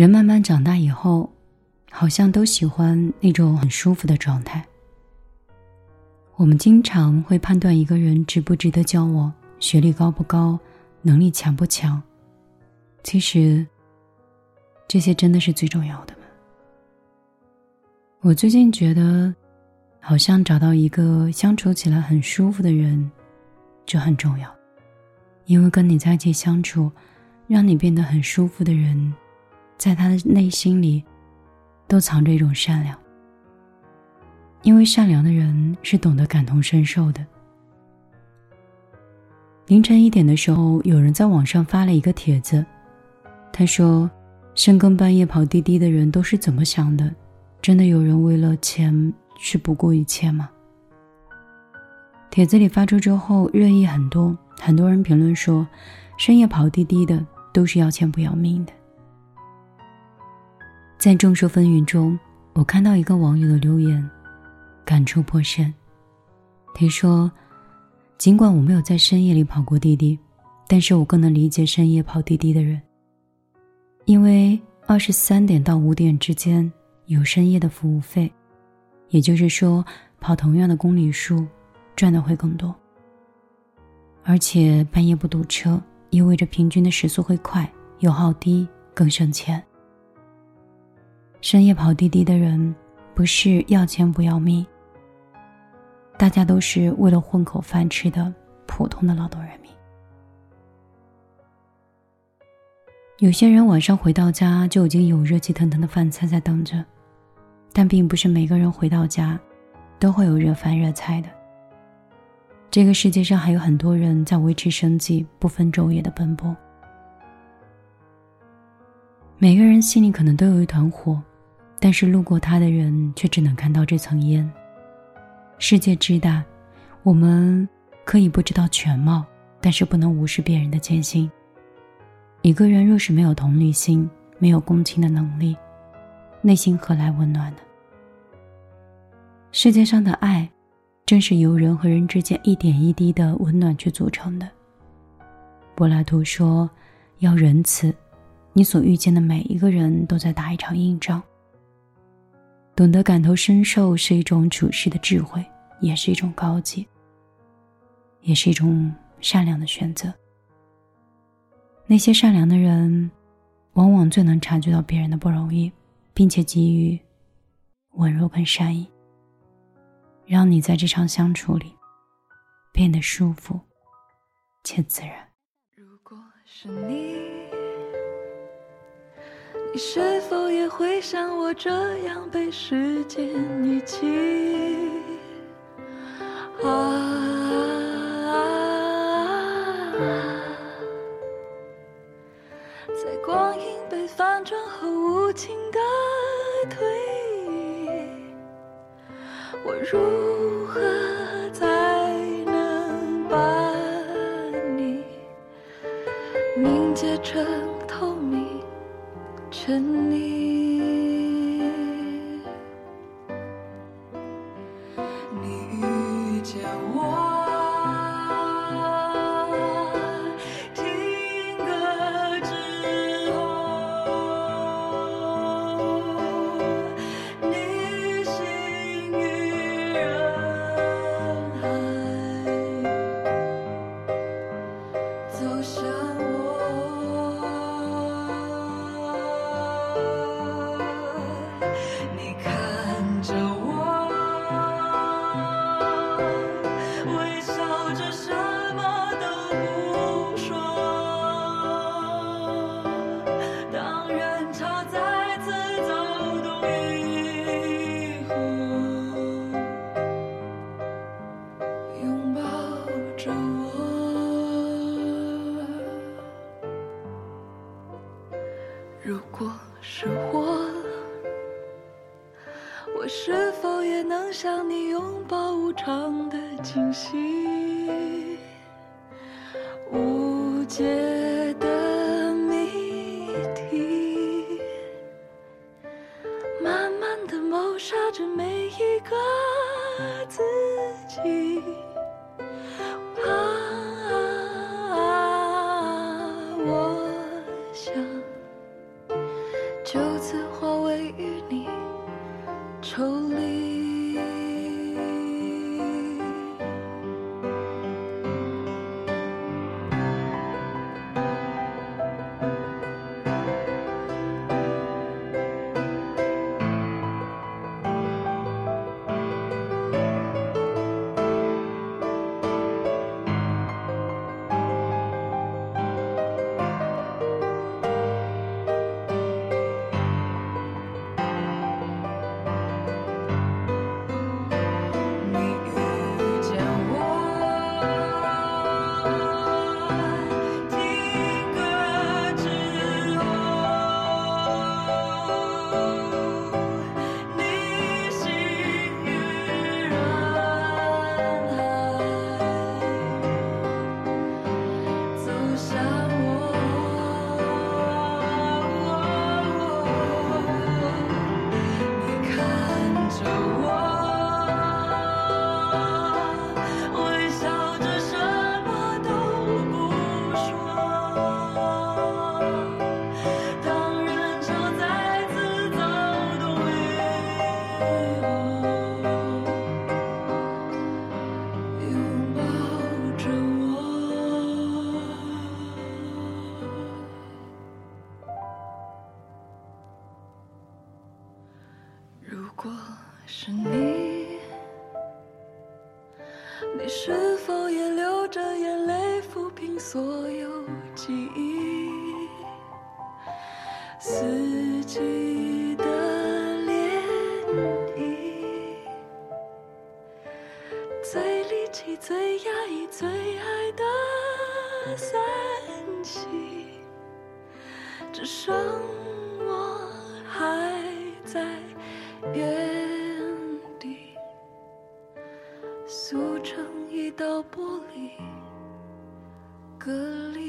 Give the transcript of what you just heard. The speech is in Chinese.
人慢慢长大以后，好像都喜欢那种很舒服的状态。我们经常会判断一个人值不值得交往，学历高不高，能力强不强。其实，这些真的是最重要的吗？我最近觉得，好像找到一个相处起来很舒服的人，就很重要。因为跟你在一起相处，让你变得很舒服的人。在他的内心里，都藏着一种善良。因为善良的人是懂得感同身受的。凌晨一点的时候，有人在网上发了一个帖子，他说：“深更半夜跑滴滴的人都是怎么想的？真的有人为了钱去不顾一切吗？”帖子里发出之后，热议很多，很多人评论说：“深夜跑滴滴的都是要钱不要命的。”在众说纷纭中，我看到一个网友的留言，感触颇深。他说：“尽管我没有在深夜里跑过滴滴，但是我更能理解深夜跑滴滴的人。因为二十三点到五点之间有深夜的服务费，也就是说，跑同样的公里数，赚的会更多。而且半夜不堵车，意味着平均的时速会快，油耗低，更省钱。”深夜跑滴滴的人，不是要钱不要命。大家都是为了混口饭吃的普通的劳动人民。有些人晚上回到家就已经有热气腾腾的饭菜在等着，但并不是每个人回到家，都会有热饭热菜的。这个世界上还有很多人在维持生计，不分昼夜的奔波。每个人心里可能都有一团火。但是路过他的人却只能看到这层烟。世界之大，我们可以不知道全貌，但是不能无视别人的艰辛。一个人若是没有同理心，没有共情的能力，内心何来温暖呢？世界上的爱，正是由人和人之间一点一滴的温暖去组成的。柏拉图说：“要仁慈，你所遇见的每一个人都在打一场硬仗。”懂得感同身受是一种处世的智慧，也是一种高级，也是一种善良的选择。那些善良的人，往往最能察觉到别人的不容易，并且给予温柔跟善意，让你在这场相处里变得舒服且自然。如果是你。你是否也会像我这样被时间遗弃？啊，在光阴被反转后无情的推移，我如是我，我是否也能像你拥抱无常的惊喜，无解的谜题，慢慢的谋杀着每是你，你是否也流着眼泪抚平所有记忆？四季的涟漪，最离奇、最压抑、最爱的散气，只剩我还里，隔离。